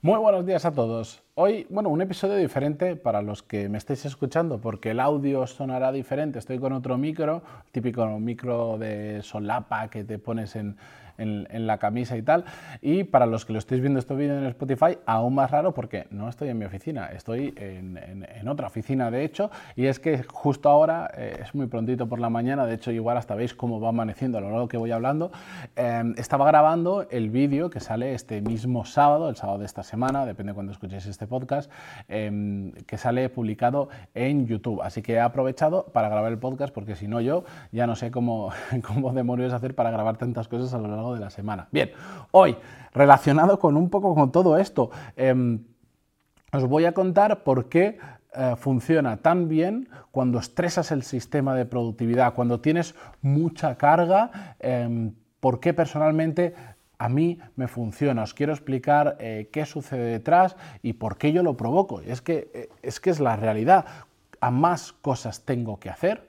Muy buenos días a todos. Hoy, bueno, un episodio diferente para los que me estéis escuchando, porque el audio sonará diferente. Estoy con otro micro, típico micro de solapa que te pones en, en, la camisa y tal. Y para los que lo estéis viendo este vídeo en Spotify, aún más raro porque no estoy en mi oficina, estoy en, en otra oficina de hecho. Y es que justo ahora, eh, es muy prontito por la mañana, de hecho igual hasta veis cómo va amaneciendo a lo largo que voy hablando, em, estaba grabando el vídeo que sale este mismo sábado, el sábado de esta semana, depende de cuando escuchéis este podcast, em, que sale publicado en YouTube. Así que he aprovechado para grabar el podcast porque si no yo ya no sé cómo, cómo demonios hacer para grabar tantas cosas a lo largo de la semana. Bien, hoy, relacionado con un poco con todo esto, em, os voy a contar por qué eh, funciona tan bien cuando estresas el sistema de productividad, cuando tienes mucha carga, em, por qué personalmente a mí me funciona. Os quiero explicar eh, qué sucede detrás y por qué yo lo provoco. Es que, eh, es que es la realidad. A más cosas tengo que hacer,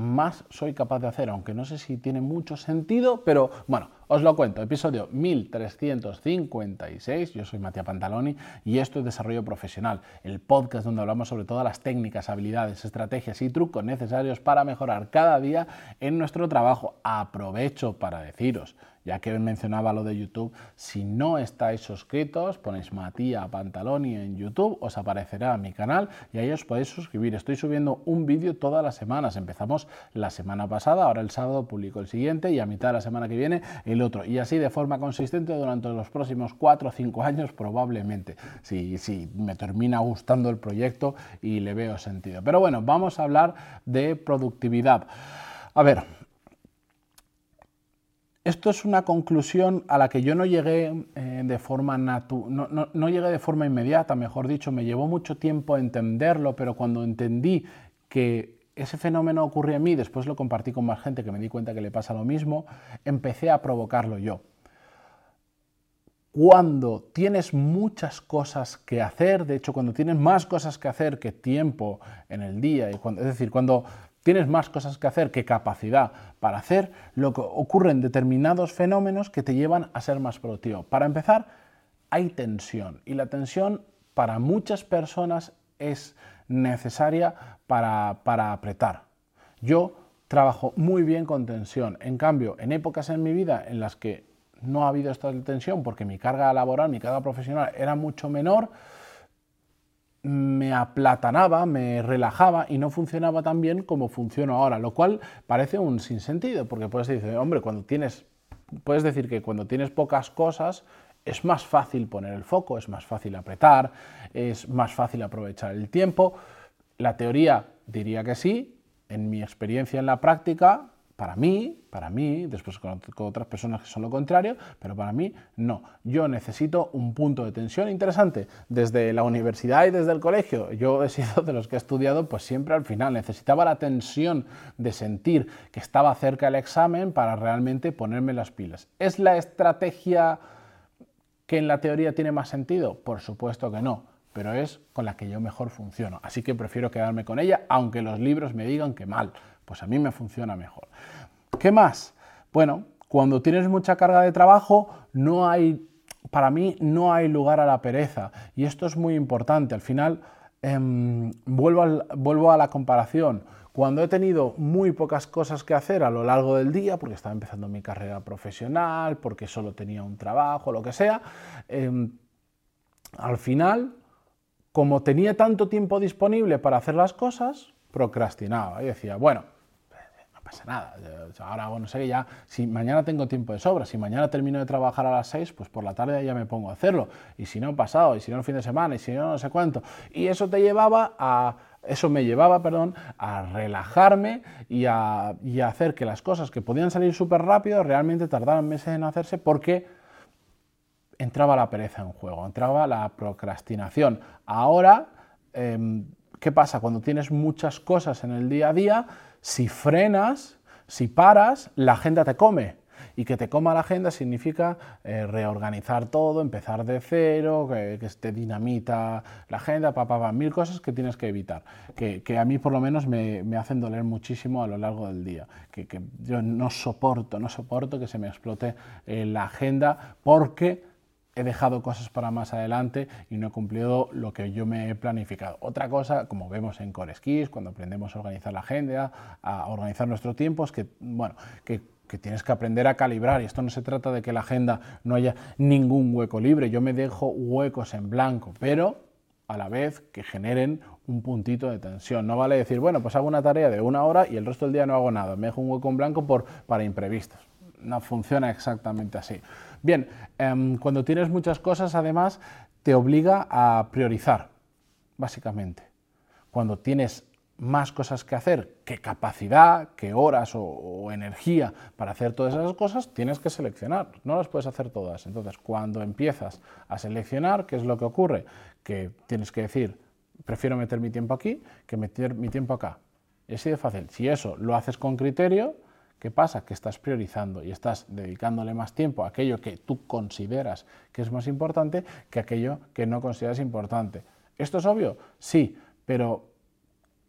más soy capaz de hacer, aunque no sé si tiene mucho sentido, pero bueno, os lo cuento. Episodio 1356, yo soy Matías Pantaloni y esto es Desarrollo Profesional, el podcast donde hablamos sobre todas las técnicas, habilidades, estrategias y trucos necesarios para mejorar cada día en nuestro trabajo. Aprovecho para deciros ya que mencionaba lo de YouTube, si no estáis suscritos, ponéis Matías Pantaloni en YouTube, os aparecerá mi canal y ahí os podéis suscribir. Estoy subiendo un vídeo todas las semanas. Empezamos la semana pasada, ahora el sábado publico el siguiente y a mitad de la semana que viene el otro. Y así de forma consistente durante los próximos 4 o 5 años probablemente, si, si me termina gustando el proyecto y le veo sentido. Pero bueno, vamos a hablar de productividad. A ver, esto es una conclusión a la que yo no llegué eh, de forma natu no, no, llegué de forma inmediata, mejor dicho, me llevó mucho tiempo entenderlo, pero cuando entendí que ese fenómeno ocurría en mí, después lo compartí con más gente que me di cuenta que le pasa lo mismo, empecé a provocarlo yo. Cuando tienes muchas cosas que hacer, de hecho cuando tienes más cosas que hacer que tiempo en el día, y cuando, es decir, cuando tienes más cosas que hacer que capacidad para hacer, lo que ocurren determinados fenómenos que te llevan a ser más productivo. Para empezar, hay tensión y la tensión para muchas personas es necesaria para, para apretar. Yo trabajo muy bien con tensión. En cambio, en épocas en mi vida en las que no ha habido esta tensión porque mi carga laboral, mi carga profesional era mucho menor, me aplatanaba, me relajaba y no funcionaba tan bien como funciona ahora, lo cual parece un sinsentido, porque puedes decir, hombre, cuando tienes, puedes decir que cuando tienes pocas cosas es más fácil poner el foco, es más fácil apretar, es más fácil aprovechar el tiempo. La teoría diría que sí, en mi experiencia en la práctica para mí, para mí, después conozco otras personas que son lo contrario, pero para mí no. Yo necesito un punto de tensión interesante. Desde la universidad y desde el colegio, yo he sido de los que he estudiado, pues siempre al final necesitaba la tensión de sentir que estaba cerca el examen para realmente ponerme las pilas. ¿Es la estrategia que en la teoría tiene más sentido? Por supuesto que no pero es con la que yo mejor funciono. Así que prefiero quedarme con ella, aunque los libros me digan que mal. Pues a mí me funciona mejor. ¿Qué más? Bueno, cuando tienes mucha carga de trabajo, no hay, para mí, no hay lugar a la pereza. Y esto es muy importante. Al final, em, vuelvo, vuelvo a la comparación. Cuando he tenido muy pocas cosas que hacer a lo largo del día, porque estaba empezando mi carrera profesional, porque solo tenía un trabajo, lo que sea, em, al final, como tenía tanto tiempo disponible para hacer las cosas, procrastinaba y decía, bueno, nada. Ahora, bueno, sé que ya, si mañana tengo tiempo de sobra, si mañana termino de trabajar a las 6, pues por la tarde ya me pongo a hacerlo. Y si no, pasado, y si no, el fin de semana, y si no, no sé cuánto. Y eso te llevaba a, eso me llevaba, perdón, a relajarme y a, y a hacer que las cosas que podían salir súper rápido realmente tardaran meses en hacerse porque entraba la pereza en juego, entraba la procrastinación. Ahora, em, ¿qué pasa? Cuando tienes muchas cosas en el día a día, si frenas, si paras, la agenda te come. Y que te coma la agenda significa eh, reorganizar todo, empezar de cero, que, que te dinamita la agenda, papá, mil cosas que tienes que evitar, que, a mí por lo menos me, hacen doler muchísimo a lo largo del día, que, yo no soporto, no soporto que se me explote eh, la agenda porque he dejado cosas para más adelante y no he cumplido lo que yo me he planificado. Otra cosa, como vemos en Core Skills, cuando aprendemos a organizar la agenda, a organizar nuestro tiempo, es que, bueno, que tienes que aprender a calibrar y esto no se trata de que la agenda no haya ningún hueco libre, yo me dejo huecos en blanco, pero a la vez que generen un puntito de tensión. No vale decir, bueno, pues hago una tarea de una hora y el resto del día no hago nada, me dejo un hueco en blanco por, para imprevistos. No funciona exactamente así. Bien, em, cuando tienes muchas cosas, además, te obliga a priorizar, básicamente. Cuando tienes más cosas que hacer que capacidad, que horas o, energía para hacer todas esas cosas, tienes que seleccionar, no las puedes hacer todas. Entonces, cuando empiezas a seleccionar, ¿qué es lo que ocurre? Que tienes que decir, prefiero meter mi tiempo aquí que meter mi tiempo acá. Es así de fácil. Si eso lo haces con criterio, ¿qué pasa? Que estás priorizando y estás dedicándole más tiempo a aquello que tú consideras que es más importante que aquello que no consideras importante. ¿Esto es obvio? Sí, pero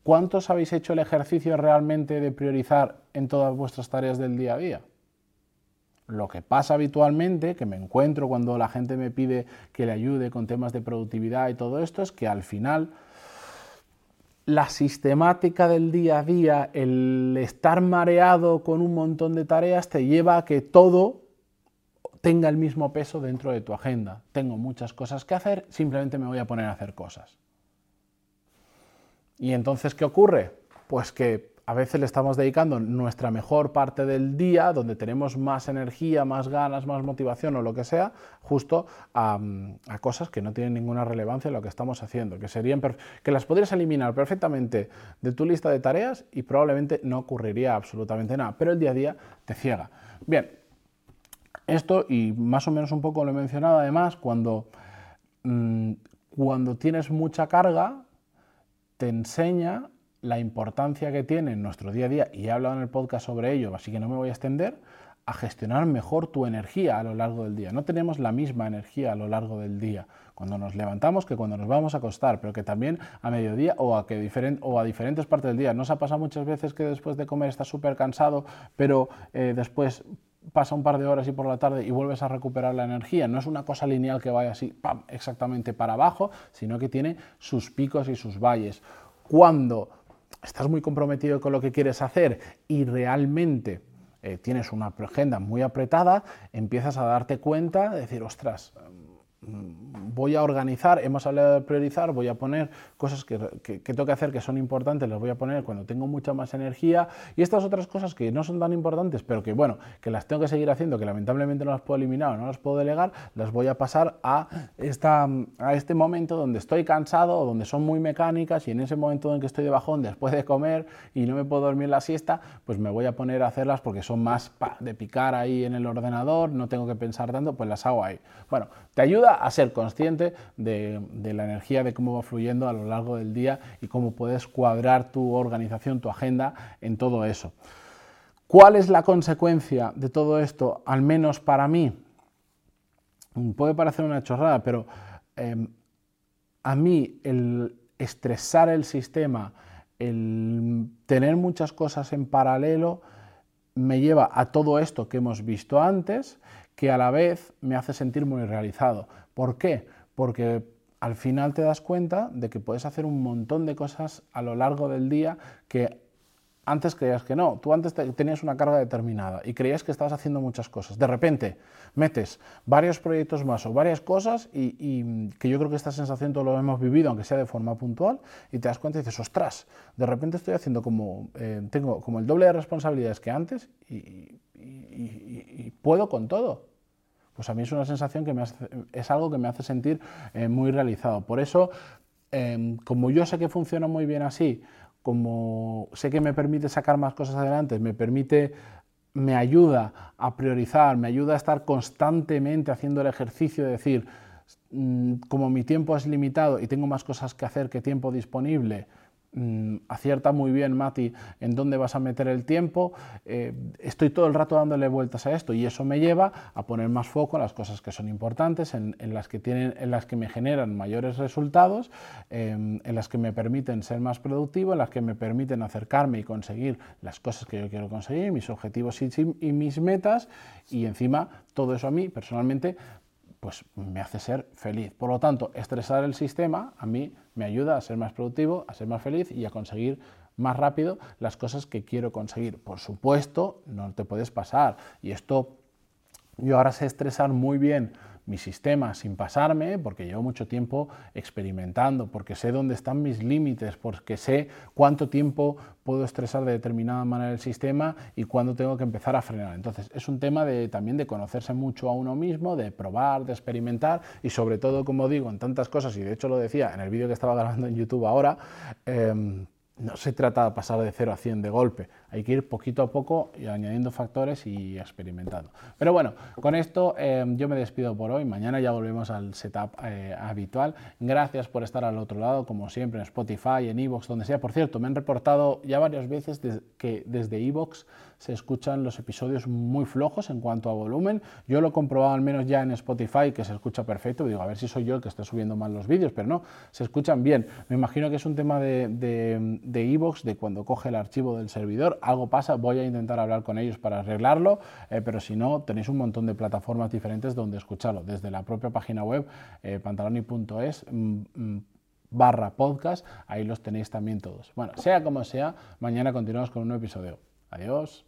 ¿Cuántos habéis hecho el ejercicio realmente de priorizar en todas vuestras tareas del día a día? Lo que pasa habitualmente, que me encuentro cuando la gente me pide que le ayude con temas de productividad y todo esto, es que al final la sistemática del día a día, el estar mareado con un montón de tareas, te lleva a que todo tenga el mismo peso dentro de tu agenda. Tengo muchas cosas que hacer, simplemente me voy a poner a hacer cosas. Y entonces, ¿qué ocurre? Pues que a veces le estamos dedicando nuestra mejor parte del día, donde tenemos más energía, más ganas, más motivación o lo que sea, justo a, cosas que no tienen ninguna relevancia en lo que estamos haciendo, que, serían que las podrías eliminar perfectamente de tu lista de tareas y probablemente no ocurriría absolutamente nada, pero el día a día te ciega. Bien, esto y más o menos un poco lo he mencionado además, cuando, mm, cuando tienes mucha carga, te enseña la importancia que tiene en nuestro día a día, y he hablado en el podcast sobre ello, así que no me voy a extender, a gestionar mejor tu energía a lo largo del día. No tenemos la misma energía a lo largo del día cuando nos levantamos que cuando nos vamos a acostar, pero que también a mediodía o a, que o a diferentes partes del día. ¿Nos ha pasado muchas veces que después de comer estás súper cansado, pero eh, después pasa un par de horas y por la tarde y vuelves a recuperar la energía. No es una cosa lineal que vaya así, exactamente para abajo, sino que tiene sus picos y sus valles. Cuando estás muy comprometido con lo que quieres hacer y realmente eh, tienes una agenda muy apretada, empiezas a darte cuenta de decir, ostras, voy a organizar, hemos hablado de priorizar, voy a poner cosas que, tengo que hacer que son importantes, las voy a poner cuando tengo mucha más energía y estas otras cosas que no son tan importantes, pero que bueno, que las tengo que seguir haciendo, que lamentablemente no las puedo eliminar o no las puedo delegar, las voy a pasar a, esta, a este momento donde estoy cansado donde son muy mecánicas y en ese momento en que estoy de bajón después de comer y no me puedo dormir la siesta, pues me voy a poner a hacerlas porque son más de picar ahí en el ordenador, no tengo que pensar tanto, pues las hago ahí. Bueno, te ayuda a ser consciente de, la energía, de cómo va fluyendo a lo largo del día y cómo puedes cuadrar tu organización, tu agenda en todo eso. ¿Cuál es la consecuencia de todo esto? Al menos para mí, puede parecer una chorrada, pero em, a mí el estresar el sistema, el tener muchas cosas en paralelo, me lleva a todo esto que hemos visto antes, que a la vez me hace sentir muy realizado. ¿Por qué? Porque al final te das cuenta de que puedes hacer un montón de cosas a lo largo del día que antes creías que no. Tú antes tenías una carga determinada y creías que estabas haciendo muchas cosas. De repente metes varios proyectos más o varias cosas y, que yo creo que esta sensación todo lo hemos vivido, aunque sea de forma puntual, y te das cuenta y dices, ostras, de repente estoy haciendo como, eh, tengo como el doble de responsabilidades que antes y puedo con todo pues a mí es una sensación que me es algo que me hace sentir eh, muy realizado. Por eso, em, como yo sé que funciona muy bien así, como sé que me permite sacar más cosas adelante, me permite me ayuda a priorizar, me ayuda a estar constantemente haciendo el ejercicio de decir, mm, como mi tiempo es limitado y tengo más cosas que hacer que tiempo disponible, acierta muy bien Mati en dónde vas a meter el tiempo, eh, estoy todo el rato dándole vueltas a esto y eso me lleva a poner más foco en las cosas que son importantes, en, las, que tienen, en las que me generan mayores resultados, em, en las que me permiten ser más productivo, en las que me permiten acercarme y conseguir las cosas que yo quiero conseguir, mis objetivos y mis metas. Y encima todo eso a mí personalmente pues me hace ser feliz. Por lo tanto, estresar el sistema a mí me ayuda a ser más productivo, a ser más feliz y a conseguir más rápido las cosas que quiero conseguir. Por supuesto, no te puedes pasar. Y esto yo ahora sé estresar muy bien mi sistema sin pasarme, porque llevo mucho tiempo experimentando, porque sé dónde están mis límites, porque sé cuánto tiempo puedo estresar de determinada manera el sistema y cuándo tengo que empezar a frenar. Entonces es un tema de, también de conocerse mucho a uno mismo, de probar, de experimentar y sobre todo, como digo, en tantas cosas, y de hecho lo decía en el vídeo que estaba grabando en YouTube ahora, em, no se trata de pasar de 0 a 100 de golpe, hay que ir poquito a poco y añadiendo factores y experimentando. Pero bueno, con esto eh, yo me despido por hoy, mañana ya volvemos al setup eh, habitual. Gracias por estar al otro lado, como siempre, en Spotify, en Evox, donde sea. Por cierto, me han reportado ya varias veces que desde Evox se escuchan los episodios muy flojos en cuanto a volumen. Yo lo he comprobado al menos ya en Spotify, que se escucha perfecto. Digo, a ver si soy yo el que está subiendo mal los vídeos, pero no, se escuchan bien. Me imagino que es un tema de de Evox, de, cuando coge el archivo del servidor. Algo pasa, voy a intentar hablar con ellos para arreglarlo, eh, pero si no, tenéis un montón de plataformas diferentes donde escucharlo. Desde la propia página web, eh, pantaloni.es mm, mm, barra podcast, ahí los tenéis también todos. Bueno, sea como sea, mañana continuamos con un nuevo episodio. Adiós.